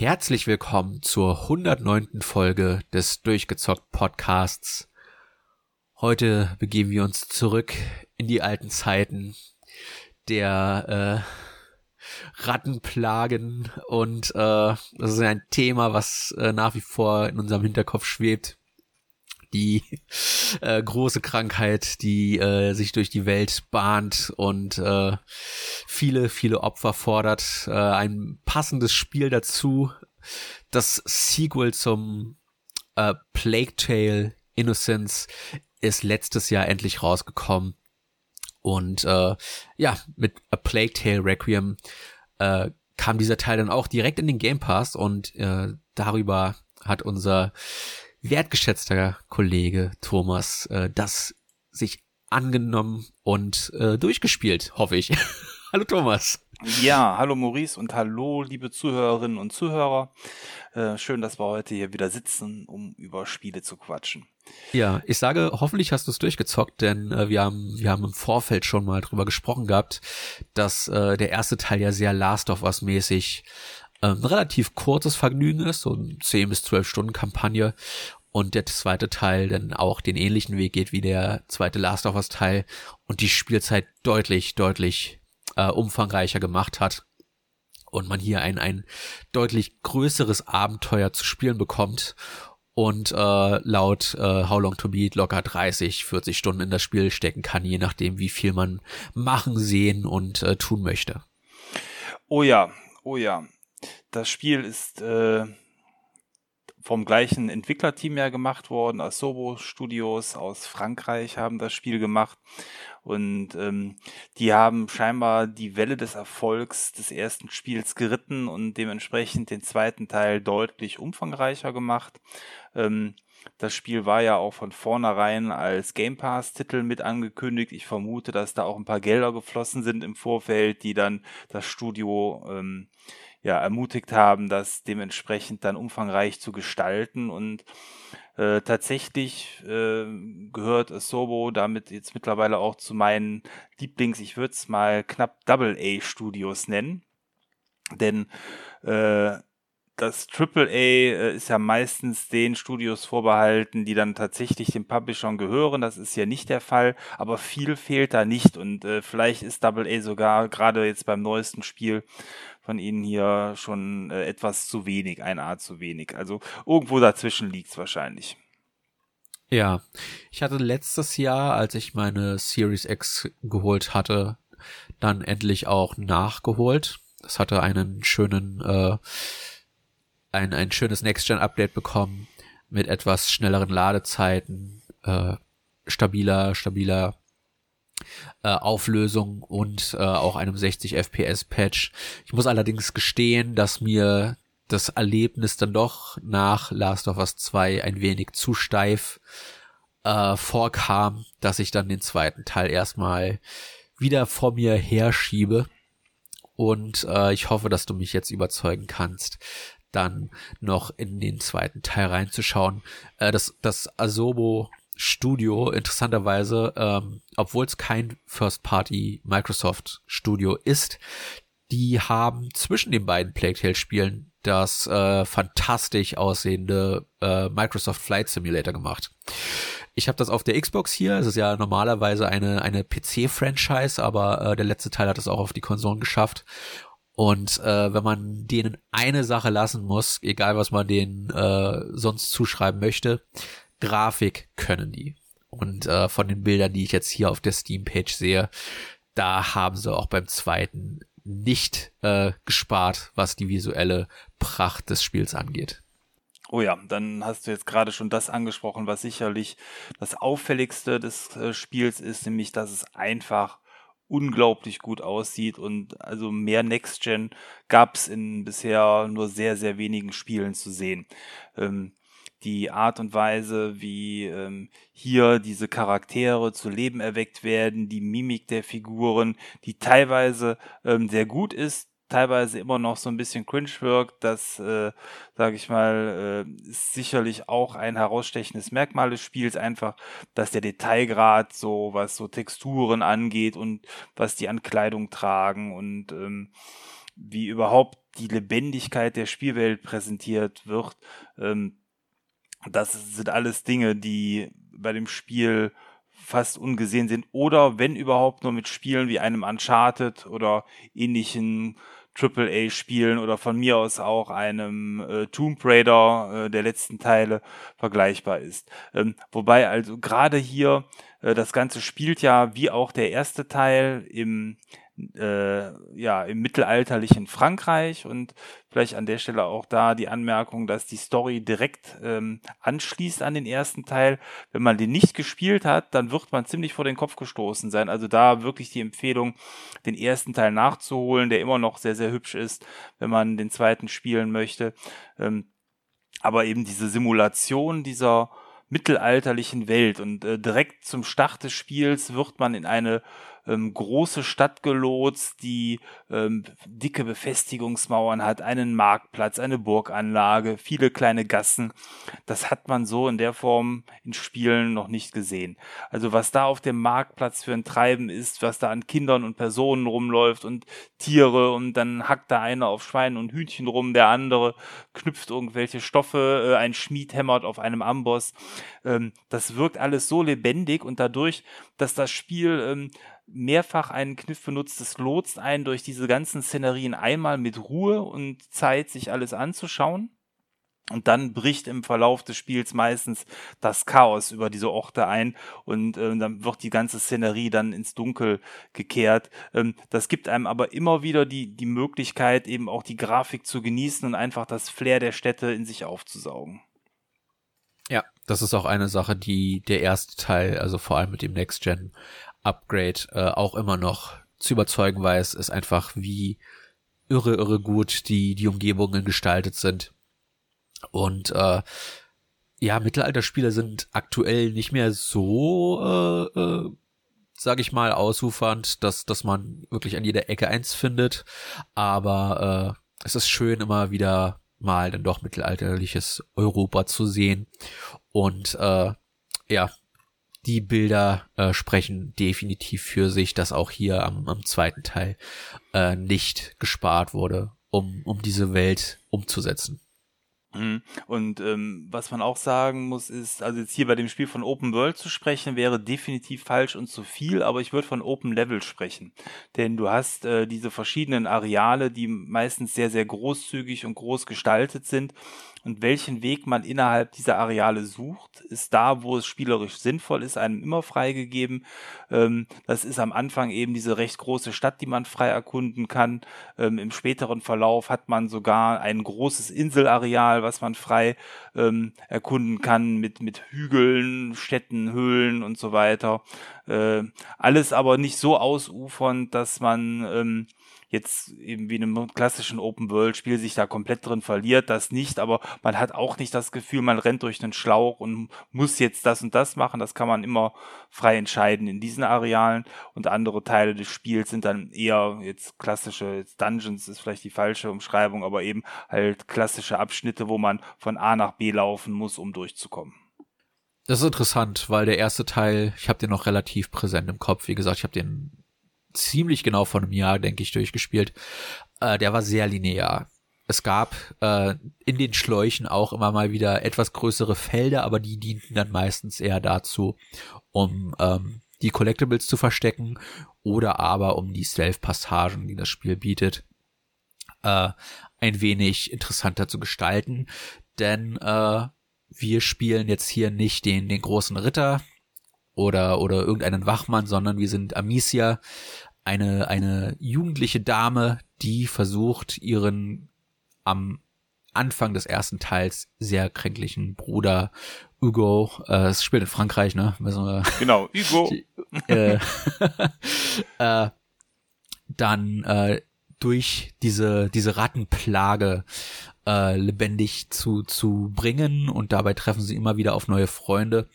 Herzlich willkommen zur 109. Folge des Durchgezockt Podcasts. Heute begeben wir uns zurück in die alten Zeiten der äh, Rattenplagen und äh, das ist ein Thema, was äh, nach wie vor in unserem Hinterkopf schwebt. Die äh, große Krankheit, die äh, sich durch die Welt bahnt und äh, viele, viele Opfer fordert. Äh, ein passendes Spiel dazu. Das Sequel zum äh, Plague Tale Innocence ist letztes Jahr endlich rausgekommen. Und äh, ja, mit A Plague Tale Requiem äh, kam dieser Teil dann auch direkt in den Game Pass und äh, darüber hat unser wertgeschätzter Kollege Thomas äh, das sich angenommen und äh, durchgespielt, hoffe ich. hallo Thomas. Ja, hallo Maurice und hallo liebe Zuhörerinnen und Zuhörer. Äh, schön, dass wir heute hier wieder sitzen, um über Spiele zu quatschen. Ja, ich sage, hoffentlich hast du es durchgezockt, denn äh, wir haben wir haben im Vorfeld schon mal drüber gesprochen gehabt, dass äh, der erste Teil ja sehr Last of Us mäßig ähm, ein relativ kurzes Vergnügen ist, so ein 10 bis 12 Stunden Kampagne und der zweite Teil dann auch den ähnlichen Weg geht wie der zweite Last of Us Teil und die Spielzeit deutlich, deutlich äh, umfangreicher gemacht hat und man hier ein, ein deutlich größeres Abenteuer zu spielen bekommt und äh, laut äh, How Long to Beat locker 30, 40 Stunden in das Spiel stecken kann, je nachdem, wie viel man machen, sehen und äh, tun möchte. Oh ja, oh ja. Das Spiel ist äh, vom gleichen Entwicklerteam ja gemacht worden. Asobo Studios aus Frankreich haben das Spiel gemacht. Und ähm, die haben scheinbar die Welle des Erfolgs des ersten Spiels geritten und dementsprechend den zweiten Teil deutlich umfangreicher gemacht. Ähm, das Spiel war ja auch von vornherein als Game Pass-Titel mit angekündigt. Ich vermute, dass da auch ein paar Gelder geflossen sind im Vorfeld, die dann das Studio ähm, ja, ermutigt haben, das dementsprechend dann umfangreich zu gestalten und äh, tatsächlich äh, gehört Sobo damit jetzt mittlerweile auch zu meinen Lieblings, ich würde es mal knapp Double A Studios nennen. Denn äh, das AAA äh, ist ja meistens den Studios vorbehalten, die dann tatsächlich dem Publishern gehören. Das ist ja nicht der Fall, aber viel fehlt da nicht. Und äh, vielleicht ist Double A sogar gerade jetzt beim neuesten Spiel von ihnen hier schon äh, etwas zu wenig, eine Art zu wenig. Also irgendwo dazwischen liegt's wahrscheinlich. Ja, ich hatte letztes Jahr, als ich meine Series X geholt hatte, dann endlich auch nachgeholt. Das hatte einen schönen äh, ein, ein schönes Next-Gen-Update bekommen mit etwas schnelleren Ladezeiten, äh, stabiler, stabiler äh, Auflösung und äh, auch einem 60 FPS Patch. Ich muss allerdings gestehen, dass mir das Erlebnis dann doch nach Last of Us 2 ein wenig zu steif äh, vorkam, dass ich dann den zweiten Teil erstmal wieder vor mir herschiebe. Und äh, ich hoffe, dass du mich jetzt überzeugen kannst, dann noch in den zweiten Teil reinzuschauen. Äh, das, das Asobo Studio, interessanterweise, ähm, obwohl es kein First-Party Microsoft Studio ist, die haben zwischen den beiden Plague Tale Spielen das äh, fantastisch aussehende äh, Microsoft Flight Simulator gemacht. Ich habe das auf der Xbox hier. Es ist ja normalerweise eine eine PC-Franchise, aber äh, der letzte Teil hat es auch auf die Konsolen geschafft. Und äh, wenn man denen eine Sache lassen muss, egal was man denen äh, sonst zuschreiben möchte, Grafik können die. Und äh, von den Bildern, die ich jetzt hier auf der Steam-Page sehe, da haben sie auch beim zweiten nicht äh, gespart, was die visuelle Pracht des Spiels angeht. Oh ja, dann hast du jetzt gerade schon das angesprochen, was sicherlich das auffälligste des äh, Spiels ist, nämlich dass es einfach unglaublich gut aussieht und also mehr Next Gen gab es in bisher nur sehr, sehr wenigen Spielen zu sehen. Ähm, die Art und Weise, wie ähm, hier diese Charaktere zu Leben erweckt werden, die Mimik der Figuren, die teilweise ähm, sehr gut ist, teilweise immer noch so ein bisschen cringe wirkt. Das, äh, sage ich mal, äh, ist sicherlich auch ein herausstechendes Merkmal des Spiels, einfach, dass der Detailgrad so, was so Texturen angeht und was die an Kleidung tragen und ähm, wie überhaupt die Lebendigkeit der Spielwelt präsentiert wird. Ähm, das sind alles Dinge, die bei dem Spiel fast ungesehen sind oder wenn überhaupt nur mit Spielen wie einem Uncharted oder ähnlichen AAA-Spielen oder von mir aus auch einem äh, Tomb Raider äh, der letzten Teile vergleichbar ist. Ähm, wobei also gerade hier äh, das Ganze spielt ja wie auch der erste Teil im äh, ja, im mittelalterlichen Frankreich und vielleicht an der Stelle auch da die Anmerkung, dass die Story direkt ähm, anschließt an den ersten Teil. Wenn man den nicht gespielt hat, dann wird man ziemlich vor den Kopf gestoßen sein. Also da wirklich die Empfehlung, den ersten Teil nachzuholen, der immer noch sehr, sehr hübsch ist, wenn man den zweiten spielen möchte. Ähm, aber eben diese Simulation dieser mittelalterlichen Welt und äh, direkt zum Start des Spiels wird man in eine ähm, große Stadt gelotst, die ähm, dicke Befestigungsmauern hat, einen Marktplatz, eine Burganlage, viele kleine Gassen. Das hat man so in der Form in Spielen noch nicht gesehen. Also was da auf dem Marktplatz für ein Treiben ist, was da an Kindern und Personen rumläuft und Tiere und dann hackt da einer auf Schweinen und Hühnchen rum, der andere knüpft irgendwelche Stoffe, äh, ein Schmied hämmert auf einem Amboss. Ähm, das wirkt alles so lebendig und dadurch, dass das Spiel ähm, mehrfach einen Kniff benutzt, es lotst einen durch diese ganzen Szenerien einmal mit Ruhe und Zeit, sich alles anzuschauen. Und dann bricht im Verlauf des Spiels meistens das Chaos über diese Orte ein und äh, dann wird die ganze Szenerie dann ins Dunkel gekehrt. Ähm, das gibt einem aber immer wieder die, die Möglichkeit, eben auch die Grafik zu genießen und einfach das Flair der Städte in sich aufzusaugen. Ja, das ist auch eine Sache, die der erste Teil, also vor allem mit dem Next Gen Upgrade äh, auch immer noch zu überzeugen weiß, ist einfach wie irre, irre gut die, die Umgebungen gestaltet sind. Und äh, ja, Mittelalterspiele sind aktuell nicht mehr so, äh, äh, sag ich mal, ausufernd, dass, dass man wirklich an jeder Ecke eins findet. Aber äh, es ist schön, immer wieder mal dann doch mittelalterliches Europa zu sehen. Und äh, ja, die Bilder äh, sprechen definitiv für sich, dass auch hier am, am zweiten Teil äh, nicht gespart wurde, um, um diese Welt umzusetzen. Mhm. Und ähm, was man auch sagen muss, ist, also jetzt hier bei dem Spiel von Open World zu sprechen, wäre definitiv falsch und zu viel, aber ich würde von Open Level sprechen. Denn du hast äh, diese verschiedenen Areale, die meistens sehr, sehr großzügig und groß gestaltet sind und welchen Weg man innerhalb dieser Areale sucht, ist da, wo es spielerisch sinnvoll ist, einem immer freigegeben. Ähm, das ist am Anfang eben diese recht große Stadt, die man frei erkunden kann. Ähm, Im späteren Verlauf hat man sogar ein großes Inselareal, was man frei ähm, erkunden kann mit, mit Hügeln, Städten, Höhlen und so weiter. Äh, alles aber nicht so ausufernd, dass man ähm, jetzt eben wie in einem klassischen Open-World-Spiel sich da komplett drin verliert, das nicht, aber man hat auch nicht das Gefühl, man rennt durch einen Schlauch und muss jetzt das und das machen, das kann man immer frei entscheiden in diesen Arealen und andere Teile des Spiels sind dann eher jetzt klassische, jetzt Dungeons ist vielleicht die falsche Umschreibung, aber eben halt klassische Abschnitte, wo man von A nach B laufen muss, um durchzukommen. Das ist interessant, weil der erste Teil, ich habe den noch relativ präsent im Kopf. Wie gesagt, ich habe den ziemlich genau vor einem Jahr, denke ich, durchgespielt. Äh, der war sehr linear. Es gab äh, in den Schläuchen auch immer mal wieder etwas größere Felder, aber die dienten dann meistens eher dazu, um ähm, die Collectibles zu verstecken oder aber um die Stealth-Passagen, die das Spiel bietet, äh, ein wenig interessanter zu gestalten. Denn äh, wir spielen jetzt hier nicht den, den großen Ritter, oder, oder irgendeinen Wachmann, sondern wir sind Amicia, eine, eine jugendliche Dame, die versucht, ihren am Anfang des ersten Teils sehr kränklichen Bruder Hugo, äh, es spielt in Frankreich, ne? Genau, Hugo. äh, äh, dann äh, durch diese, diese Rattenplage äh, lebendig zu, zu bringen und dabei treffen sie immer wieder auf neue Freunde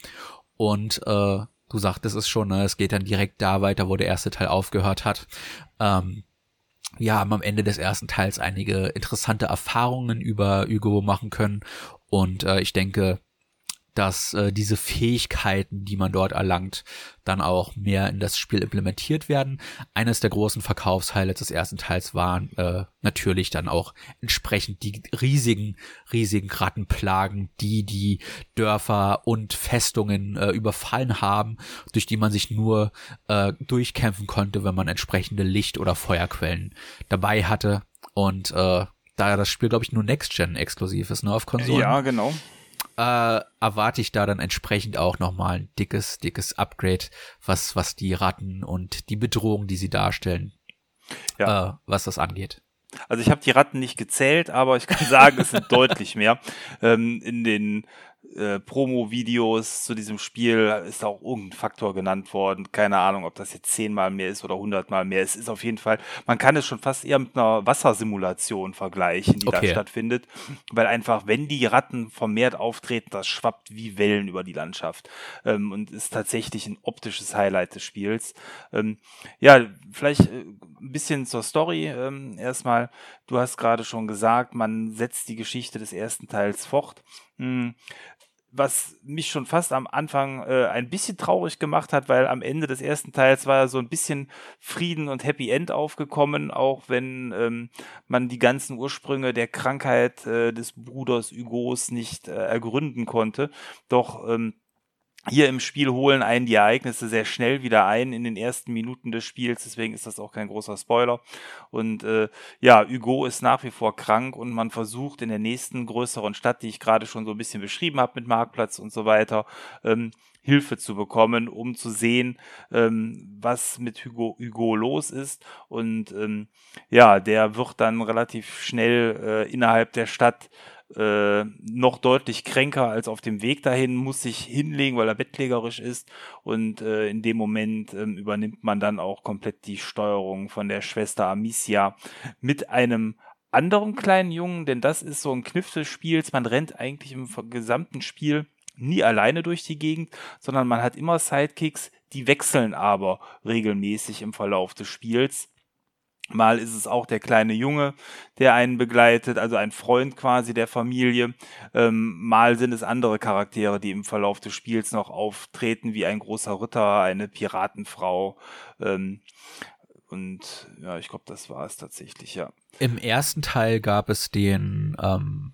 und äh, du sagtest es schon, ne, es geht dann direkt da weiter, wo der erste Teil aufgehört hat. Ähm, wir haben am Ende des ersten Teils einige interessante Erfahrungen über Hugo machen können und äh, ich denke, dass äh, diese Fähigkeiten, die man dort erlangt, dann auch mehr in das Spiel implementiert werden. Eines der großen Verkaufshighlights des ersten Teils waren äh, natürlich dann auch entsprechend die riesigen, riesigen Rattenplagen, die die Dörfer und Festungen äh, überfallen haben, durch die man sich nur äh, durchkämpfen konnte, wenn man entsprechende Licht- oder Feuerquellen dabei hatte. Und äh, da das Spiel, glaube ich, nur Next-Gen exklusiv ist, ne, auf Konsolen. Ja, genau äh, erwarte ich da dann entsprechend auch nochmal ein dickes, dickes Upgrade, was, was die Ratten und die Bedrohung, die sie darstellen, ja. äh, was das angeht. Also ich habe die Ratten nicht gezählt, aber ich kann sagen, es sind deutlich mehr. Ähm, in den äh, Promo-Videos zu diesem Spiel ist auch irgendein Faktor genannt worden. Keine Ahnung, ob das jetzt zehnmal mehr ist oder hundertmal mehr. Es ist auf jeden Fall, man kann es schon fast eher mit einer Wassersimulation vergleichen, die okay. da stattfindet. Weil einfach, wenn die Ratten vermehrt auftreten, das schwappt wie Wellen über die Landschaft. Ähm, und ist tatsächlich ein optisches Highlight des Spiels. Ähm, ja, vielleicht äh, ein bisschen zur Story ähm, erstmal. Du hast gerade schon gesagt, man setzt die Geschichte des ersten Teils fort. Hm was mich schon fast am Anfang äh, ein bisschen traurig gemacht hat, weil am Ende des ersten Teils war so ein bisschen Frieden und Happy End aufgekommen, auch wenn ähm, man die ganzen Ursprünge der Krankheit äh, des Bruders Hugos nicht äh, ergründen konnte. Doch ähm, hier im Spiel holen einen die Ereignisse sehr schnell wieder ein in den ersten Minuten des Spiels, deswegen ist das auch kein großer Spoiler. Und äh, ja, Hugo ist nach wie vor krank und man versucht in der nächsten größeren Stadt, die ich gerade schon so ein bisschen beschrieben habe mit Marktplatz und so weiter, ähm, Hilfe zu bekommen, um zu sehen, ähm, was mit Hugo, Hugo los ist. Und ähm, ja, der wird dann relativ schnell äh, innerhalb der Stadt äh, noch deutlich kränker als auf dem Weg dahin, muss sich hinlegen, weil er bettlägerisch ist. Und äh, in dem Moment äh, übernimmt man dann auch komplett die Steuerung von der Schwester Amicia mit einem anderen kleinen Jungen, denn das ist so ein Kniff des Spiels. Man rennt eigentlich im gesamten Spiel nie alleine durch die Gegend, sondern man hat immer Sidekicks, die wechseln aber regelmäßig im Verlauf des Spiels. Mal ist es auch der kleine Junge, der einen begleitet, also ein Freund quasi der Familie. Ähm, mal sind es andere Charaktere, die im Verlauf des Spiels noch auftreten, wie ein großer Ritter, eine Piratenfrau. Ähm, und ja, ich glaube, das war es tatsächlich, ja. Im ersten Teil gab es den ähm,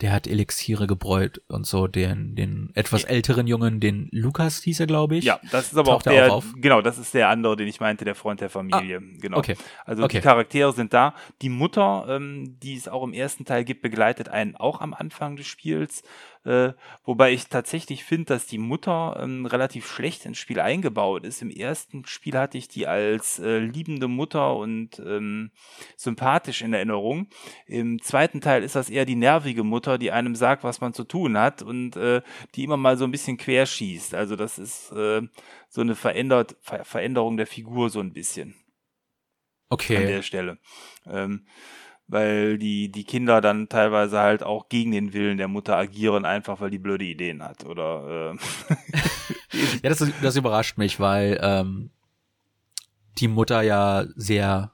der hat Elixiere gebräut und so, den, den etwas älteren Jungen, den Lukas hieß er, glaube ich. Ja, das ist aber auch der, auch genau, das ist der andere, den ich meinte, der Freund der Familie. Ah, genau. Okay. Also okay. die Charaktere sind da. Die Mutter, ähm, die es auch im ersten Teil gibt, begleitet einen auch am Anfang des Spiels. Äh, wobei ich tatsächlich finde, dass die Mutter ähm, relativ schlecht ins Spiel eingebaut ist. Im ersten Spiel hatte ich die als äh, liebende Mutter und ähm, sympathisch in Erinnerung. Im zweiten Teil ist das eher die nervige Mutter, die einem sagt, was man zu tun hat und äh, die immer mal so ein bisschen querschießt. Also das ist äh, so eine verändert, Ver Veränderung der Figur so ein bisschen. Okay. An der Stelle. Ähm, weil die, die Kinder dann teilweise halt auch gegen den Willen der Mutter agieren, einfach weil die blöde Ideen hat. Oder äh Ja, das, das überrascht mich, weil ähm, die Mutter ja sehr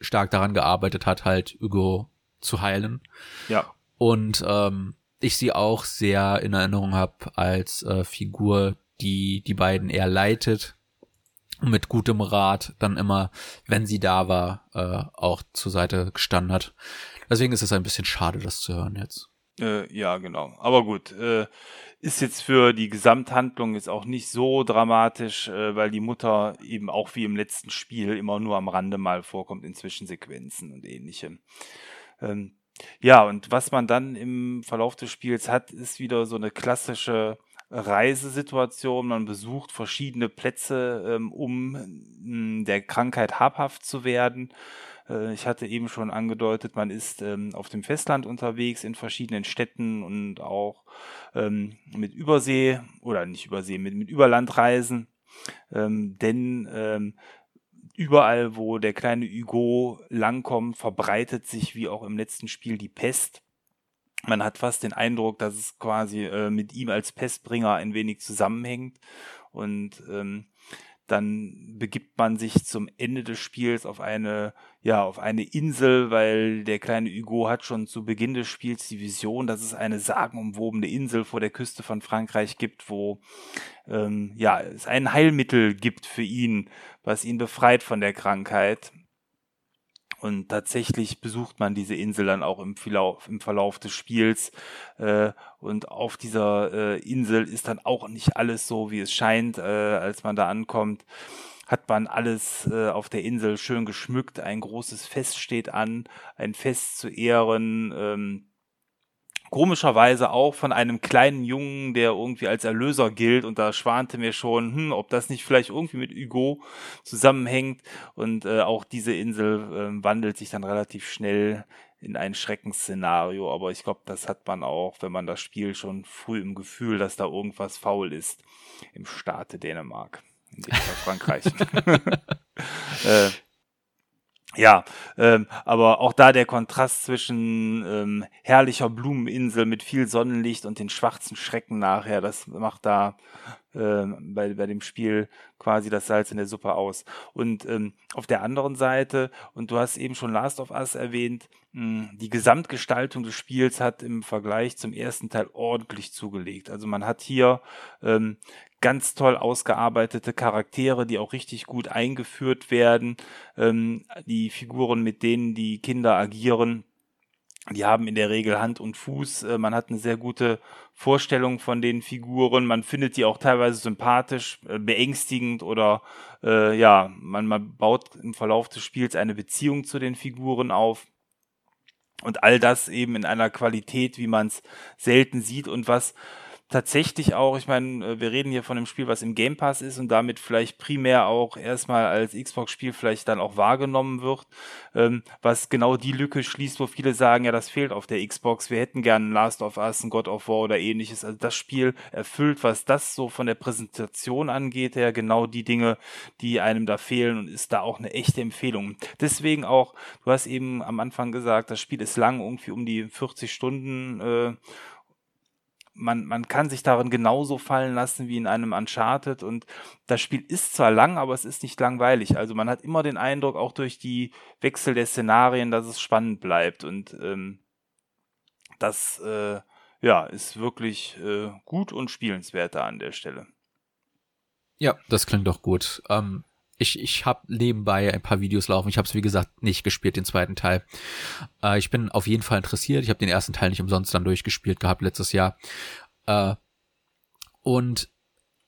stark daran gearbeitet hat, halt Hugo zu heilen. Ja. Und ähm, ich sie auch sehr in Erinnerung habe als äh, Figur, die die beiden eher leitet mit gutem Rat dann immer, wenn sie da war, äh, auch zur Seite gestanden hat. Deswegen ist es ein bisschen schade, das zu hören jetzt. Äh, ja, genau. Aber gut, äh, ist jetzt für die Gesamthandlung jetzt auch nicht so dramatisch, äh, weil die Mutter eben auch wie im letzten Spiel immer nur am Rande mal vorkommt in Zwischensequenzen und ähnlichem. Ähm, ja, und was man dann im Verlauf des Spiels hat, ist wieder so eine klassische Reisesituation. Man besucht verschiedene Plätze, ähm, um hm, der Krankheit habhaft zu werden. Äh, ich hatte eben schon angedeutet, man ist ähm, auf dem Festland unterwegs in verschiedenen Städten und auch ähm, mit Übersee oder nicht Übersee, mit, mit Überlandreisen. denn überall, wo der kleine Hugo langkommt, verbreitet sich wie auch im letzten Spiel die Pest man hat fast den Eindruck, dass es quasi äh, mit ihm als Pestbringer ein wenig zusammenhängt. Und ähm, dann begibt man sich zum Ende des Spiels auf eine, ja, auf eine Insel, weil der kleine Hugo hat schon zu Beginn des Spiels die Vision, dass es eine sagenumwobene Insel vor der Küste von Frankreich gibt, wo ähm, ja, es ein Heilmittel gibt für ihn, was ihn befreit von der Krankheit. Und tatsächlich besucht man diese Insel dann auch im Verlauf, im Verlauf des Spiels. Äh, und auf dieser äh, Insel ist dann auch nicht alles so, wie es scheint, äh, als man da ankommt. Hat man alles auf der Insel schön geschmückt. Ein großes Fest steht an, ein Fest zu Ehren. Ähm, komischerweise auch von einem kleinen Jungen, der irgendwie als Erlöser gilt. Und da schwante mir schon, hm, ob das nicht vielleicht irgendwie mit Hugo zusammenhängt. Und äh, auch diese Insel äh, wandelt sich dann relativ schnell in ein Schreckensszenario, aber ich glaube, das hat man auch, wenn man das Spiel schon früh im Gefühl, dass da irgendwas faul ist im Staate Dänemark, in dem Fall Frankreich. äh, ja, ähm, aber auch da der Kontrast zwischen ähm, herrlicher Blumeninsel mit viel Sonnenlicht und den schwarzen Schrecken nachher, das macht da ähm, bei, bei dem Spiel quasi das Salz in der Suppe aus. Und ähm, auf der anderen Seite, und du hast eben schon Last of Us erwähnt, mh, die Gesamtgestaltung des Spiels hat im Vergleich zum ersten Teil ordentlich zugelegt. Also man hat hier ähm, ganz toll ausgearbeitete Charaktere, die auch richtig gut eingeführt werden. Ähm, die Figuren, mit denen die Kinder agieren, die haben in der Regel Hand und Fuß. Äh, man hat eine sehr gute Vorstellung von den Figuren. Man findet die auch teilweise sympathisch, äh, beängstigend oder äh, ja, man, man baut im Verlauf des Spiels eine Beziehung zu den Figuren auf. Und all das eben in einer Qualität, wie man es selten sieht und was tatsächlich auch, ich meine, äh, wir reden hier von einem Spiel, was im Game Pass ist und damit vielleicht primär auch erstmal als Xbox-Spiel vielleicht dann auch wahrgenommen wird, ähm, was genau die Lücke schließt, wo viele sagen, ja, das fehlt auf der Xbox, wir hätten gerne Last of Us, ein God of War oder ähnliches. Also das Spiel erfüllt, was das so von der Präsentation angeht, ja genau die Dinge, die einem da fehlen und ist da auch eine echte Empfehlung. Deswegen auch, du hast eben am Anfang gesagt, das Spiel ist lang, irgendwie um die 40 Stunden äh, man, man kann sich darin genauso fallen lassen wie in einem Uncharted und das Spiel ist zwar lang, aber es ist nicht langweilig. Also man hat immer den Eindruck, auch durch die Wechsel der Szenarien, dass es spannend bleibt und ähm, das äh, ja, ist wirklich äh, gut und spielenswerter an der Stelle. Ja, das klingt doch gut. Ähm, ich, ich habe nebenbei ein paar Videos laufen. Ich habe es, wie gesagt, nicht gespielt, den zweiten Teil. Äh, ich bin auf jeden Fall interessiert. Ich habe den ersten Teil nicht umsonst dann durchgespielt gehabt letztes Jahr. Äh, und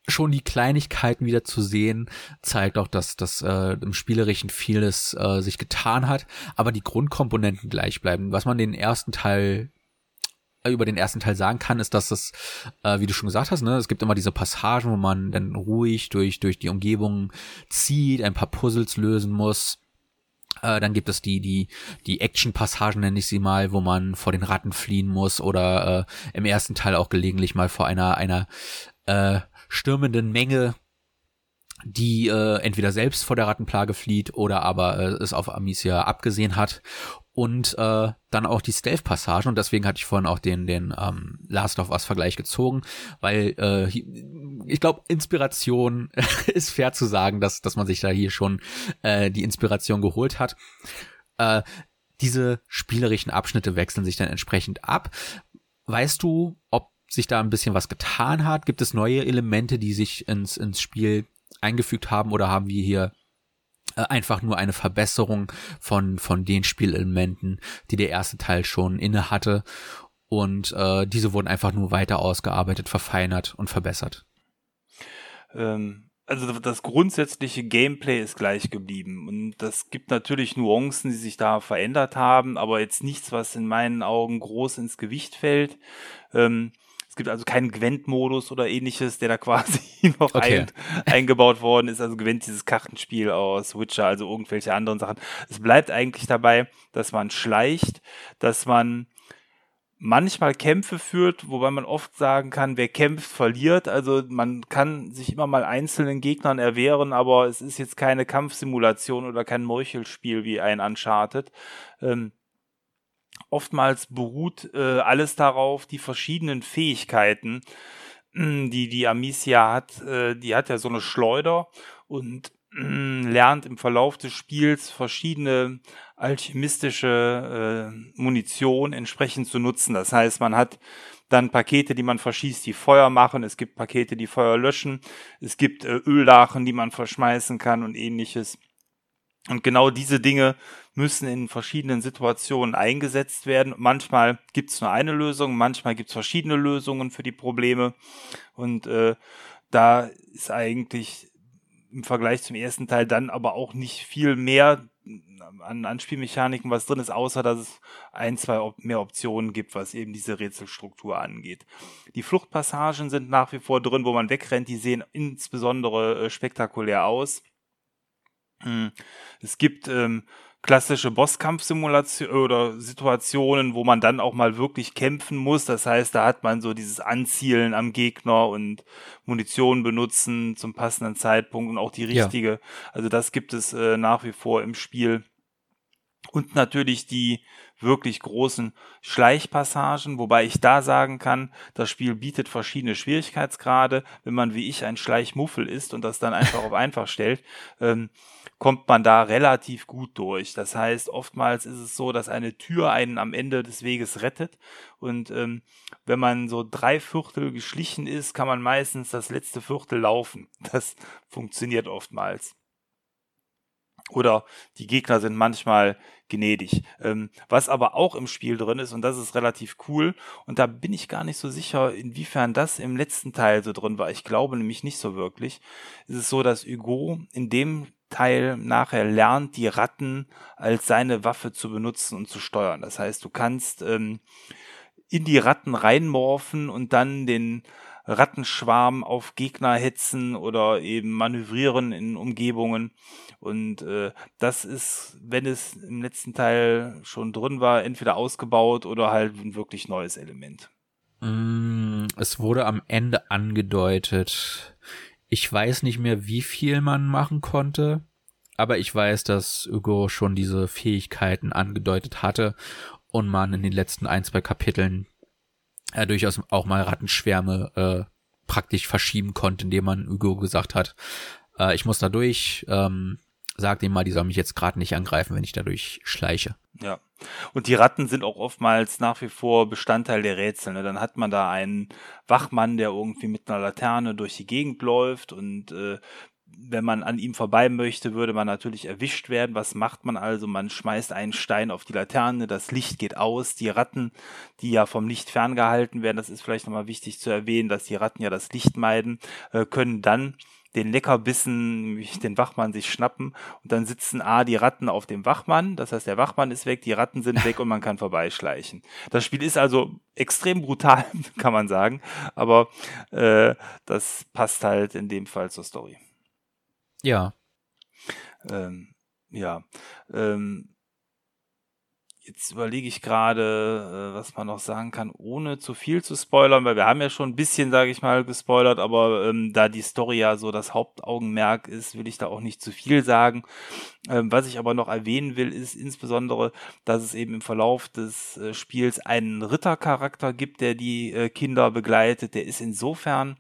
schon die Kleinigkeiten wieder zu sehen, zeigt auch, dass das äh, im Spielerischen vieles äh, sich getan hat, aber die Grundkomponenten gleich bleiben. Was man den ersten Teil über den ersten Teil sagen kann, ist, dass es, äh, wie du schon gesagt hast, ne, es gibt immer diese Passagen, wo man dann ruhig durch, durch die Umgebung zieht, ein paar Puzzles lösen muss. Äh, dann gibt es die, die, die Action-Passagen, nenne ich sie mal, wo man vor den Ratten fliehen muss oder äh, im ersten Teil auch gelegentlich mal vor einer, einer äh, stürmenden Menge die äh, entweder selbst vor der Rattenplage flieht oder aber äh, es auf Amicia abgesehen hat und äh, dann auch die Stealth-Passagen und deswegen hatte ich vorhin auch den den ähm, Last of Us Vergleich gezogen, weil äh, ich glaube Inspiration ist fair zu sagen, dass dass man sich da hier schon äh, die Inspiration geholt hat. Äh, diese spielerischen Abschnitte wechseln sich dann entsprechend ab. Weißt du, ob sich da ein bisschen was getan hat? Gibt es neue Elemente, die sich ins ins Spiel eingefügt haben oder haben wir hier einfach nur eine Verbesserung von, von den Spielelementen, die der erste Teil schon inne hatte. Und äh, diese wurden einfach nur weiter ausgearbeitet, verfeinert und verbessert. Ähm, also das grundsätzliche Gameplay ist gleich geblieben. Und das gibt natürlich Nuancen, die sich da verändert haben, aber jetzt nichts, was in meinen Augen groß ins Gewicht fällt. Ähm, gibt also keinen Gwent-Modus oder ähnliches, der da quasi noch okay. ein, eingebaut worden ist. Also Gwent dieses Kartenspiel aus Witcher, also irgendwelche anderen Sachen. Es bleibt eigentlich dabei, dass man schleicht, dass man manchmal Kämpfe führt, wobei man oft sagen kann, wer kämpft, verliert. Also man kann sich immer mal einzelnen Gegnern erwehren, aber es ist jetzt keine Kampfsimulation oder kein Meuchelspiel wie ein Uncharted. Ähm, oftmals beruht äh, alles darauf, die verschiedenen Fähigkeiten die die Amicia hat, äh, die hat ja so eine Schleuder und lernt im Verlauf des Spiels verschiedene alchemistische äh, Munition entsprechend zu nutzen. Das heißt, man hat dann Pakete, die man verschießt, die Feuer machen. Es gibt Pakete, die Feuer löschen. Es gibt äh, Öllachen, die man verschmeißen kann und ähnliches. Und genau diese Dinge müssen in verschiedenen Situationen eingesetzt werden. Manchmal gibt es nur eine Lösung, manchmal gibt es verschiedene Lösungen für die Probleme. Und äh, da ist eigentlich im Vergleich zum ersten Teil dann aber auch nicht viel mehr an, an Spielmechaniken was drin ist, außer dass es ein, zwei Op mehr Optionen gibt, was eben diese Rätselstruktur angeht. Die Fluchtpassagen sind nach wie vor drin, wo man wegrennt, die sehen insbesondere äh, spektakulär aus. Hm. Es gibt ähm, klassische Bosskampfsimulationen oder Situationen, wo man dann auch mal wirklich kämpfen muss. Das heißt, da hat man so dieses Anzielen am Gegner und Munition benutzen zum passenden Zeitpunkt und auch die richtige. Ja. Also das gibt es äh, nach wie vor im Spiel. Und natürlich die wirklich großen Schleichpassagen, wobei ich da sagen kann, das Spiel bietet verschiedene Schwierigkeitsgrade. Wenn man wie ich ein Schleichmuffel ist und das dann einfach auf einfach stellt, ähm, kommt man da relativ gut durch. Das heißt, oftmals ist es so, dass eine Tür einen am Ende des Weges rettet. Und ähm, wenn man so drei Viertel geschlichen ist, kann man meistens das letzte Viertel laufen. Das funktioniert oftmals. Oder die Gegner sind manchmal gnädig. Ähm, was aber auch im Spiel drin ist, und das ist relativ cool, und da bin ich gar nicht so sicher, inwiefern das im letzten Teil so drin war. Ich glaube nämlich nicht so wirklich. Es ist so, dass Hugo in dem Teil nachher lernt, die Ratten als seine Waffe zu benutzen und zu steuern. Das heißt, du kannst ähm, in die Ratten reinmorphen und dann den Rattenschwarm auf Gegner hetzen oder eben manövrieren in Umgebungen. Und äh, das ist, wenn es im letzten Teil schon drin war, entweder ausgebaut oder halt ein wirklich neues Element. Mm, es wurde am Ende angedeutet, ich weiß nicht mehr, wie viel man machen konnte, aber ich weiß, dass Hugo schon diese Fähigkeiten angedeutet hatte und man in den letzten ein, zwei Kapiteln äh, durchaus auch mal Rattenschwärme äh, praktisch verschieben konnte, indem man Hugo gesagt hat, äh, ich muss da durch, ähm, sagt ihm mal, die soll mich jetzt gerade nicht angreifen, wenn ich dadurch schleiche. Ja. Und die Ratten sind auch oftmals nach wie vor Bestandteil der Rätsel. Ne? Dann hat man da einen Wachmann, der irgendwie mit einer Laterne durch die Gegend läuft und äh, wenn man an ihm vorbei möchte, würde man natürlich erwischt werden. Was macht man also? Man schmeißt einen Stein auf die Laterne, das Licht geht aus. Die Ratten, die ja vom Licht ferngehalten werden, das ist vielleicht nochmal wichtig zu erwähnen, dass die Ratten ja das Licht meiden, äh, können dann den Leckerbissen, den Wachmann sich schnappen und dann sitzen A, die Ratten auf dem Wachmann, das heißt, der Wachmann ist weg, die Ratten sind weg und man kann vorbeischleichen. Das Spiel ist also extrem brutal, kann man sagen, aber äh, das passt halt in dem Fall zur Story. Ja. Ähm, ja. Ähm, Jetzt überlege ich gerade, äh, was man noch sagen kann, ohne zu viel zu spoilern, weil wir haben ja schon ein bisschen, sage ich mal, gespoilert, aber ähm, da die Story ja so das Hauptaugenmerk ist, will ich da auch nicht zu viel sagen. Ähm, was ich aber noch erwähnen will, ist insbesondere, dass es eben im Verlauf des äh, Spiels einen Rittercharakter gibt, der die äh, Kinder begleitet. Der ist insofern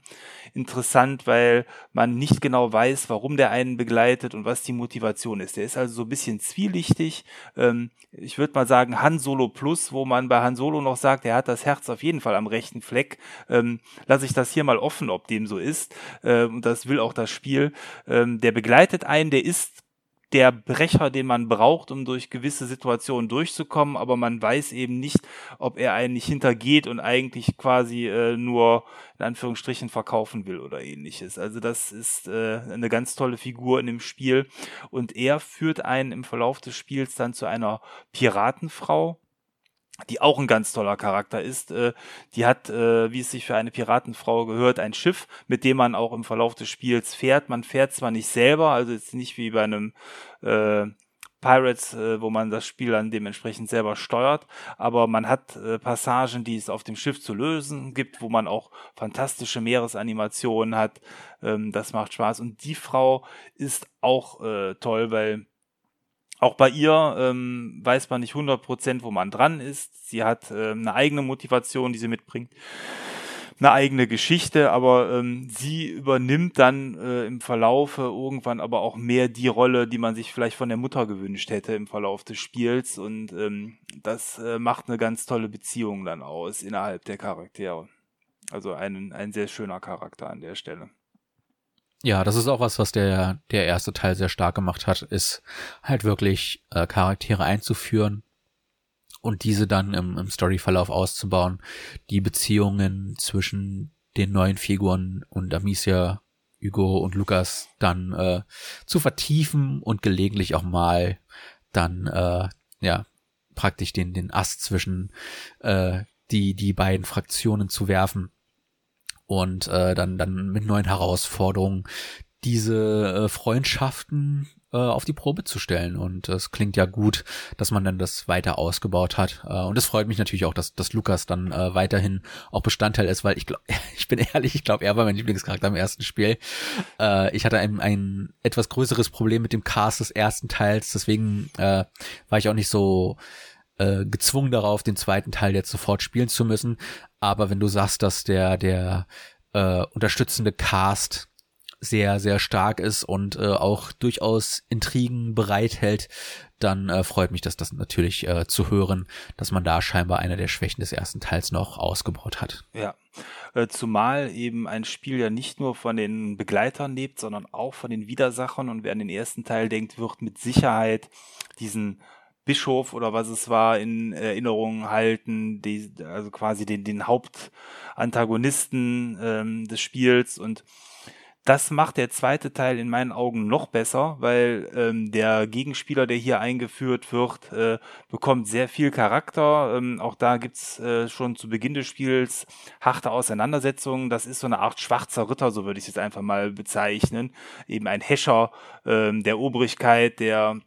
interessant, weil man nicht genau weiß, warum der einen begleitet und was die Motivation ist. Der ist also so ein bisschen zwielichtig. Ähm, ich würde mal sagen Han Solo Plus, wo man bei Han Solo noch sagt, er hat das Herz auf jeden Fall am rechten Fleck. Ähm, Lasse ich das hier mal offen, ob dem so ist. Ähm, das will auch das Spiel. Ähm, der begleitet einen, der ist der Brecher, den man braucht, um durch gewisse Situationen durchzukommen, aber man weiß eben nicht, ob er einen nicht hintergeht und eigentlich quasi äh, nur in Anführungsstrichen verkaufen will oder ähnliches. Also das ist äh, eine ganz tolle Figur in dem Spiel und er führt einen im Verlauf des Spiels dann zu einer Piratenfrau, die auch ein ganz toller Charakter ist. Äh, die hat, äh, wie es sich für eine Piratenfrau gehört, ein Schiff, mit dem man auch im Verlauf des Spiels fährt. Man fährt zwar nicht selber, also jetzt nicht wie bei einem äh, Pirates, äh, wo man das Spiel dann dementsprechend selber steuert, aber man hat äh, Passagen, die es auf dem Schiff zu lösen gibt, wo man auch fantastische Meeresanimationen hat. Ähm, das macht Spaß und die Frau ist auch äh, toll, weil auch bei ihr ähm, weiß man nicht 100%, wo man dran ist. Sie hat äh, eine eigene Motivation, die sie mitbringt. eine eigene Geschichte, aber ähm, sie übernimmt dann äh, im Verlaufe irgendwann aber auch mehr die Rolle, die man sich vielleicht von der Mutter gewünscht hätte im Verlauf des Spiels und ähm, das äh, macht eine ganz tolle Beziehung dann aus innerhalb der Charaktere. Also ein, ein sehr schöner Charakter an der Stelle. Ja, das ist auch was, was der, der erste Teil sehr stark gemacht hat, ist halt wirklich äh, Charaktere einzuführen und diese dann im, im Storyverlauf auszubauen. Die Beziehungen zwischen den neuen Figuren und Amicia, Hugo und Lukas dann äh, zu vertiefen und gelegentlich auch mal dann äh, ja praktisch den den Ast zwischen äh, die die beiden Fraktionen zu werfen und äh, dann dann mit neuen Herausforderungen diese äh, Freundschaften äh, auf die Probe zu stellen. Und es klingt ja gut, dass man dann das weiter ausgebaut hat. Äh, und es freut mich natürlich auch, dass, dass Lukas dann äh, weiterhin auch Bestandteil ist, weil ich glaube, ich bin ehrlich, ich glaube, er war mein Lieblingscharakter im ersten Spiel. Äh, ich hatte ein, ein etwas größeres Problem mit dem Cast des ersten Teils, deswegen äh, war ich auch nicht so äh, gezwungen darauf, den zweiten Teil jetzt sofort spielen zu müssen. Aber wenn du sagst, dass der, der äh, unterstützende Cast sehr, sehr stark ist und äh, auch durchaus Intrigen bereithält, dann äh, freut mich das, das natürlich äh, zu hören, dass man da scheinbar eine der Schwächen des ersten Teils noch ausgebaut hat. Ja, äh, zumal eben ein Spiel ja nicht nur von den Begleitern lebt, sondern auch von den Widersachern und wer an den ersten Teil denkt, wird mit Sicherheit diesen Bischof oder was es war in Erinnerung halten, die, also quasi den, den Hauptantagonisten ähm, des Spiels und das macht der zweite Teil in meinen Augen noch besser, weil ähm, der Gegenspieler, der hier eingeführt wird, äh, bekommt sehr viel Charakter. Ähm, auch da gibt's äh, schon zu Beginn des Spiels harte Auseinandersetzungen. Das ist so eine Art schwarzer Ritter, so würde ich es jetzt einfach mal bezeichnen. Eben ein Häscher ähm, der Obrigkeit, der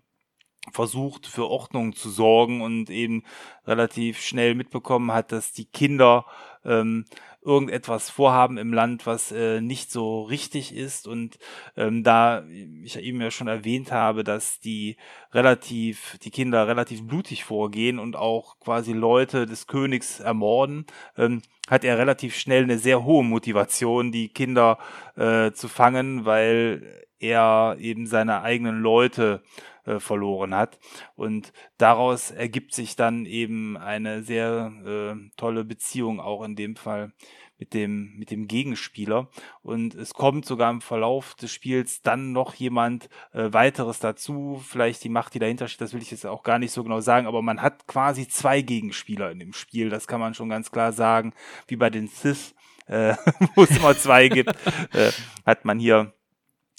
versucht für Ordnung zu sorgen und eben relativ schnell mitbekommen hat, dass die Kinder ähm, irgendetwas vorhaben im Land, was äh, nicht so richtig ist. Und ähm, da ich eben ja schon erwähnt habe, dass die relativ, die Kinder relativ blutig vorgehen und auch quasi Leute des Königs ermorden, ähm, hat er relativ schnell eine sehr hohe Motivation, die Kinder äh, zu fangen, weil er eben seine eigenen Leute äh, verloren hat. Und daraus ergibt sich dann eben eine sehr äh, tolle Beziehung auch in dem Fall mit dem, mit dem Gegenspieler. Und es kommt sogar im Verlauf des Spiels dann noch jemand äh, weiteres dazu. Vielleicht die Macht, die dahinter steht, das will ich jetzt auch gar nicht so genau sagen, aber man hat quasi zwei Gegenspieler in dem Spiel. Das kann man schon ganz klar sagen. Wie bei den Sith, äh, wo es immer zwei gibt, äh, hat man hier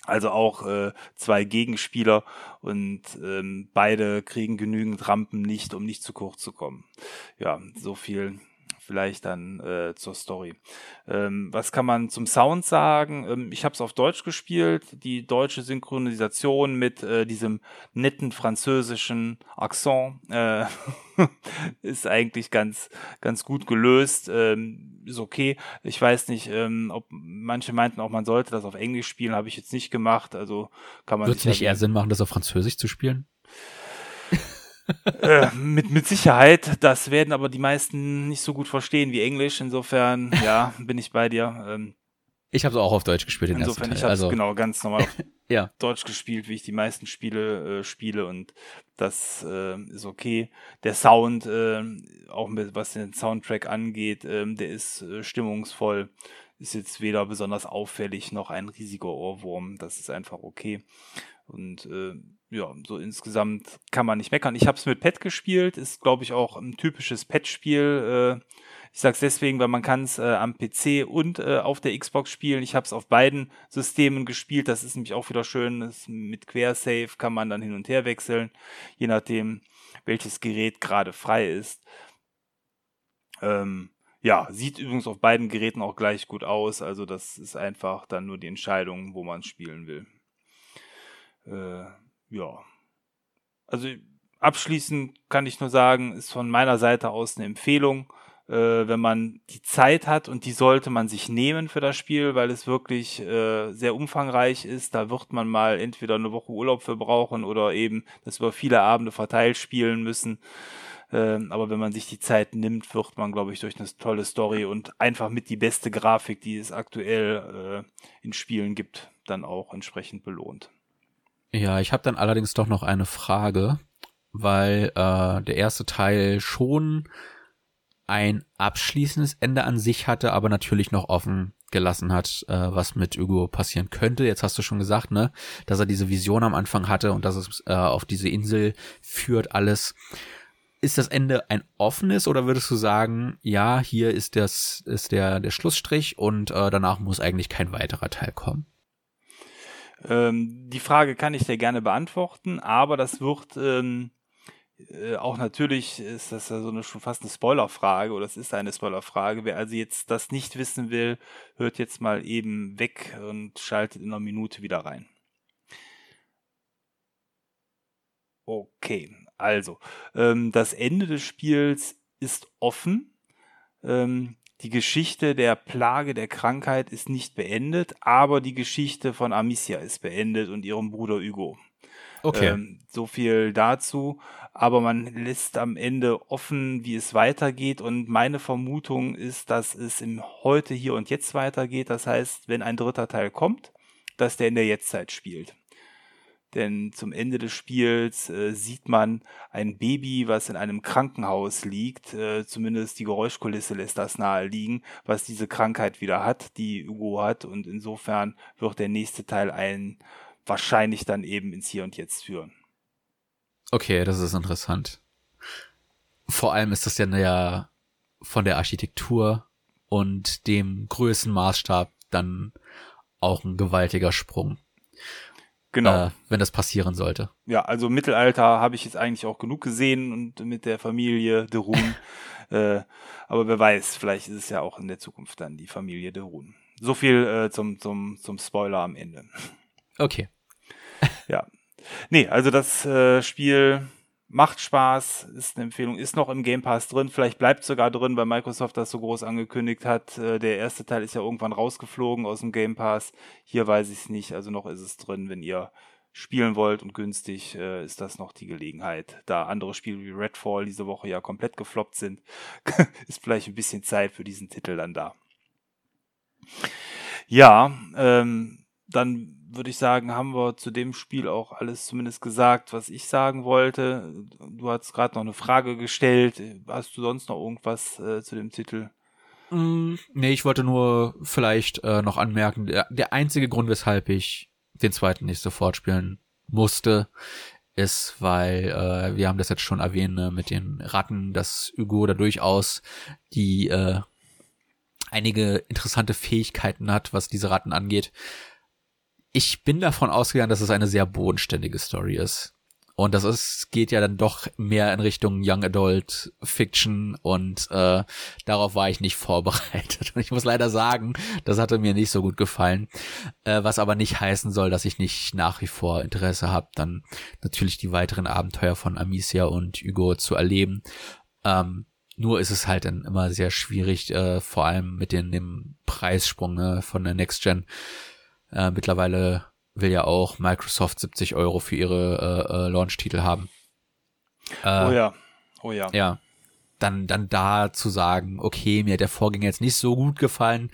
also auch äh, zwei Gegenspieler und ähm, beide kriegen genügend Rampenlicht, um nicht zu kurz zu kommen. Ja, so viel vielleicht dann äh, zur Story. Ähm, was kann man zum Sound sagen? Ähm, ich habe es auf Deutsch gespielt. Die deutsche Synchronisation mit äh, diesem netten französischen Akzent äh, ist eigentlich ganz ganz gut gelöst. Ähm, ist okay. Ich weiß nicht, ähm, ob manche meinten auch, man sollte das auf Englisch spielen. Habe ich jetzt nicht gemacht. Also kann man. Wird es nicht eher Sinn machen, das auf Französisch zu spielen? Äh, mit, mit Sicherheit. Das werden aber die meisten nicht so gut verstehen wie Englisch. Insofern, ja, bin ich bei dir. Ähm, ich habe es auch auf Deutsch gespielt. Den Insofern, ich habe also. genau ganz normal auf ja. Deutsch gespielt, wie ich die meisten Spiele äh, spiele und das äh, ist okay. Der Sound, äh, auch mit, was den Soundtrack angeht, äh, der ist äh, stimmungsvoll. Ist jetzt weder besonders auffällig noch ein riesiger Ohrwurm. Das ist einfach okay. Und äh, ja, so insgesamt kann man nicht meckern. Ich habe es mit Pet gespielt, ist glaube ich auch ein typisches Pet-Spiel. Äh, ich sag's deswegen, weil man kann es äh, am PC und äh, auf der Xbox spielen. Ich habe es auf beiden Systemen gespielt. Das ist nämlich auch wieder schön. Das mit Quersave kann man dann hin und her wechseln, je nachdem, welches Gerät gerade frei ist. Ähm, ja, sieht übrigens auf beiden Geräten auch gleich gut aus. Also das ist einfach dann nur die Entscheidung, wo man spielen will. Äh, ja. Also abschließend kann ich nur sagen, ist von meiner Seite aus eine Empfehlung, äh, wenn man die Zeit hat und die sollte man sich nehmen für das Spiel, weil es wirklich äh, sehr umfangreich ist. Da wird man mal entweder eine Woche Urlaub für brauchen oder eben das über viele Abende verteilt spielen müssen. Ähm, aber wenn man sich die Zeit nimmt, wird man, glaube ich, durch eine tolle Story und einfach mit die beste Grafik, die es aktuell äh, in Spielen gibt, dann auch entsprechend belohnt. Ja, ich habe dann allerdings doch noch eine Frage, weil äh, der erste Teil schon ein abschließendes Ende an sich hatte, aber natürlich noch offen gelassen hat, äh, was mit Hugo passieren könnte. Jetzt hast du schon gesagt, ne, dass er diese Vision am Anfang hatte und dass es äh, auf diese Insel führt alles. Ist das Ende ein offenes oder würdest du sagen, ja, hier ist das ist der der Schlussstrich und äh, danach muss eigentlich kein weiterer Teil kommen? Ähm, die Frage kann ich dir gerne beantworten, aber das wird ähm, äh, auch natürlich ist das ja so eine schon fast eine Spoilerfrage oder es ist eine Spoilerfrage. Wer also jetzt das nicht wissen will, hört jetzt mal eben weg und schaltet in einer Minute wieder rein. Okay, also ähm, das Ende des Spiels ist offen. Ähm, die Geschichte der Plage der Krankheit ist nicht beendet, aber die Geschichte von Amicia ist beendet und ihrem Bruder Hugo. Okay. Ähm, so viel dazu. Aber man lässt am Ende offen, wie es weitergeht. Und meine Vermutung ist, dass es im Heute, Hier und Jetzt weitergeht. Das heißt, wenn ein dritter Teil kommt, dass der in der Jetztzeit spielt. Denn zum Ende des Spiels äh, sieht man ein Baby, was in einem Krankenhaus liegt. Äh, zumindest die Geräuschkulisse lässt das nahe liegen, was diese Krankheit wieder hat, die Hugo hat. Und insofern wird der nächste Teil einen wahrscheinlich dann eben ins Hier und Jetzt führen. Okay, das ist interessant. Vor allem ist das ja von der Architektur und dem Größenmaßstab dann auch ein gewaltiger Sprung. Genau. Äh, wenn das passieren sollte. Ja, also Mittelalter habe ich jetzt eigentlich auch genug gesehen und mit der Familie de Run. äh, aber wer weiß, vielleicht ist es ja auch in der Zukunft dann die Familie de Run. So viel äh, zum, zum, zum Spoiler am Ende. Okay. ja. Nee, also das äh, Spiel macht Spaß, ist eine Empfehlung, ist noch im Game Pass drin, vielleicht bleibt sogar drin, weil Microsoft das so groß angekündigt hat. Äh, der erste Teil ist ja irgendwann rausgeflogen aus dem Game Pass. Hier weiß ich es nicht, also noch ist es drin, wenn ihr spielen wollt und günstig äh, ist das noch die Gelegenheit. Da andere Spiele wie Redfall diese Woche ja komplett gefloppt sind, ist vielleicht ein bisschen Zeit für diesen Titel dann da. Ja, ähm, dann würde ich sagen, haben wir zu dem Spiel auch alles zumindest gesagt, was ich sagen wollte. Du hast gerade noch eine Frage gestellt. Hast du sonst noch irgendwas äh, zu dem Titel? Mm, nee, ich wollte nur vielleicht äh, noch anmerken, der, der einzige Grund, weshalb ich den zweiten nicht sofort spielen musste, ist, weil äh, wir haben das jetzt schon erwähnt ne, mit den Ratten, dass Hugo da durchaus die äh, einige interessante Fähigkeiten hat, was diese Ratten angeht ich bin davon ausgegangen, dass es eine sehr bodenständige Story ist. Und das ist, geht ja dann doch mehr in Richtung Young Adult Fiction und äh, darauf war ich nicht vorbereitet. Und ich muss leider sagen, das hatte mir nicht so gut gefallen. Äh, was aber nicht heißen soll, dass ich nicht nach wie vor Interesse habe, dann natürlich die weiteren Abenteuer von Amicia und Hugo zu erleben. Ähm, nur ist es halt dann immer sehr schwierig, äh, vor allem mit den, dem Preissprung ne, von der Next Gen äh, mittlerweile will ja auch Microsoft 70 Euro für ihre äh, äh, Launch-Titel haben. Äh, oh ja, oh ja. Ja, dann, dann da zu sagen, okay, mir hat der Vorgänger jetzt nicht so gut gefallen,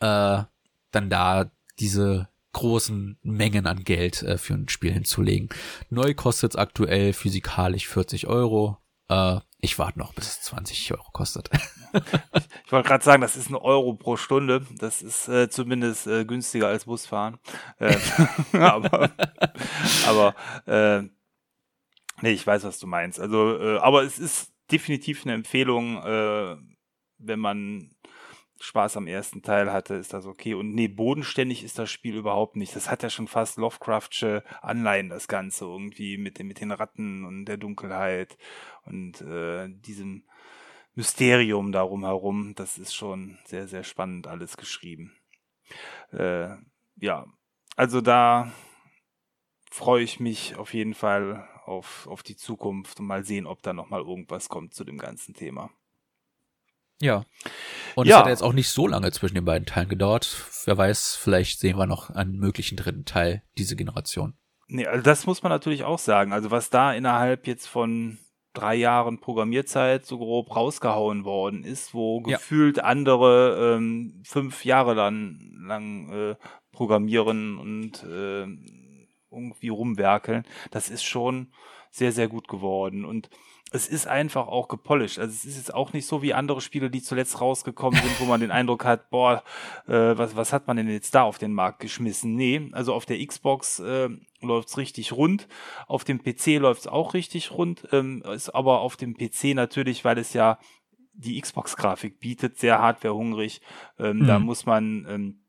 äh, dann da diese großen Mengen an Geld äh, für ein Spiel hinzulegen. Neu kostet es aktuell physikalisch 40 Euro. Äh, ich warte noch, bis es 20 Euro kostet. ich wollte gerade sagen, das ist ein Euro pro Stunde. Das ist äh, zumindest äh, günstiger als Busfahren. Äh, aber aber äh, nee, ich weiß, was du meinst. Also, äh, aber es ist definitiv eine Empfehlung, äh, wenn man Spaß am ersten Teil hatte, ist das okay. Und nee, bodenständig ist das Spiel überhaupt nicht. Das hat ja schon fast Lovecraftsche Anleihen, das Ganze irgendwie mit den, mit den Ratten und der Dunkelheit und äh, diesem Mysterium darum herum. Das ist schon sehr, sehr spannend alles geschrieben. Äh, ja, also da freue ich mich auf jeden Fall auf, auf die Zukunft und mal sehen, ob da nochmal irgendwas kommt zu dem ganzen Thema. Ja. Und ja. es hat jetzt auch nicht so lange zwischen den beiden Teilen gedauert. Wer weiß, vielleicht sehen wir noch einen möglichen dritten Teil diese Generation. Nee, also das muss man natürlich auch sagen. Also was da innerhalb jetzt von drei Jahren Programmierzeit so grob rausgehauen worden ist, wo ja. gefühlt andere ähm, fünf Jahre lang, lang äh, programmieren und äh, irgendwie rumwerkeln. Das ist schon sehr, sehr gut geworden. Und es ist einfach auch gepolished. Also es ist jetzt auch nicht so wie andere Spiele, die zuletzt rausgekommen sind, wo man den Eindruck hat, boah, äh, was, was hat man denn jetzt da auf den Markt geschmissen? Nee, also auf der Xbox äh, läuft's richtig rund, auf dem PC läuft's auch richtig rund, ähm, ist aber auf dem PC natürlich, weil es ja die Xbox-Grafik bietet, sehr hardwarehungrig. Ähm, mhm. Da muss man ähm,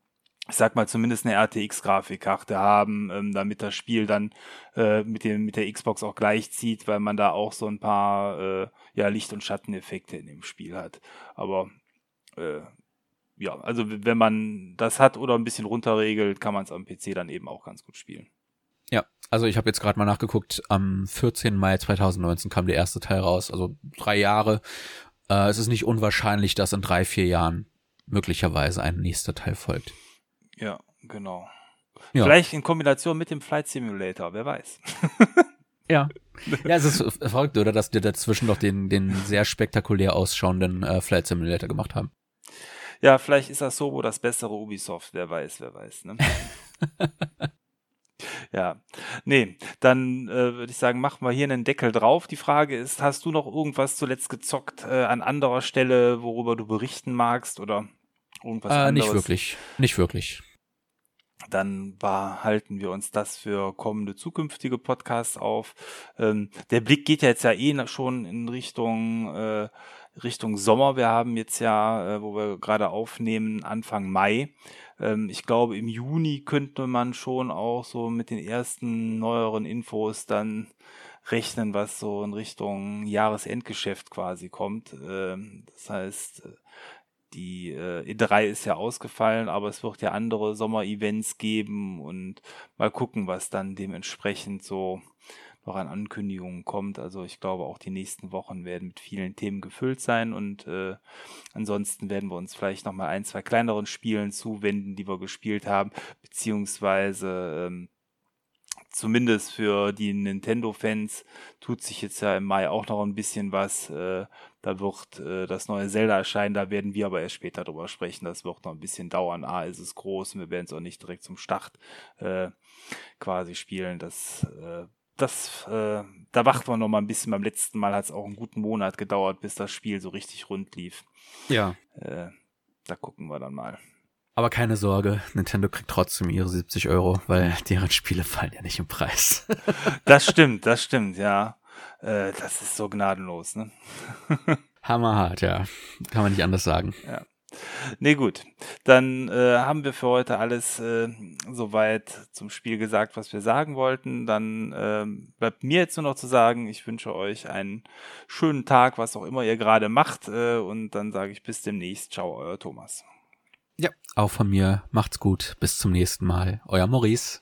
ich sag mal, zumindest eine RTX-Grafikkarte haben, ähm, damit das Spiel dann äh, mit, dem, mit der Xbox auch gleichzieht, weil man da auch so ein paar äh, ja, Licht- und Schatteneffekte in dem Spiel hat. Aber äh, ja, also wenn man das hat oder ein bisschen runterregelt, kann man es am PC dann eben auch ganz gut spielen. Ja, also ich habe jetzt gerade mal nachgeguckt, am 14. Mai 2019 kam der erste Teil raus, also drei Jahre. Äh, es ist nicht unwahrscheinlich, dass in drei, vier Jahren möglicherweise ein nächster Teil folgt. Ja, genau. Ja. Vielleicht in Kombination mit dem Flight Simulator, wer weiß. ja. Ja, es ist verrückt, oder, dass die dazwischen noch den, den sehr spektakulär ausschauenden äh, Flight Simulator gemacht haben. Ja, vielleicht ist das Sobo das bessere Ubisoft, wer weiß, wer weiß, ne? ja, nee, dann äh, würde ich sagen, machen wir hier einen Deckel drauf. Die Frage ist, hast du noch irgendwas zuletzt gezockt äh, an anderer Stelle, worüber du berichten magst oder irgendwas äh, anderes? Nicht wirklich, nicht wirklich dann behalten wir uns das für kommende zukünftige Podcasts auf. Ähm, der Blick geht ja jetzt ja eh schon in Richtung äh, Richtung Sommer. Wir haben jetzt ja, äh, wo wir gerade aufnehmen, Anfang Mai. Ähm, ich glaube, im Juni könnte man schon auch so mit den ersten neueren Infos dann rechnen, was so in Richtung Jahresendgeschäft quasi kommt. Ähm, das heißt, die äh, E3 ist ja ausgefallen, aber es wird ja andere Sommer-Events geben und mal gucken, was dann dementsprechend so noch an Ankündigungen kommt. Also ich glaube, auch die nächsten Wochen werden mit vielen Themen gefüllt sein und äh, ansonsten werden wir uns vielleicht noch mal ein, zwei kleineren Spielen zuwenden, die wir gespielt haben, beziehungsweise ähm, zumindest für die Nintendo-Fans tut sich jetzt ja im Mai auch noch ein bisschen was. Äh, da wird äh, das neue Zelda erscheinen, da werden wir aber erst später drüber sprechen. Das wird noch ein bisschen dauern. A, ist es groß und wir werden es auch nicht direkt zum Start äh, quasi spielen. Das, äh, das, äh, da wacht man noch mal ein bisschen. Beim letzten Mal hat es auch einen guten Monat gedauert, bis das Spiel so richtig rund lief. Ja. Äh, da gucken wir dann mal. Aber keine Sorge, Nintendo kriegt trotzdem ihre 70 Euro, weil deren Spiele fallen ja nicht im Preis. das stimmt, das stimmt, ja. Äh, das ist so gnadenlos, ne? Hammerhart, ja. Kann man nicht anders sagen. Ja. Nee, gut. Dann äh, haben wir für heute alles äh, soweit zum Spiel gesagt, was wir sagen wollten. Dann äh, bleibt mir jetzt nur noch zu sagen, ich wünsche euch einen schönen Tag, was auch immer ihr gerade macht. Äh, und dann sage ich bis demnächst. Ciao, euer Thomas. Auch von mir. Macht's gut. Bis zum nächsten Mal. Euer Maurice.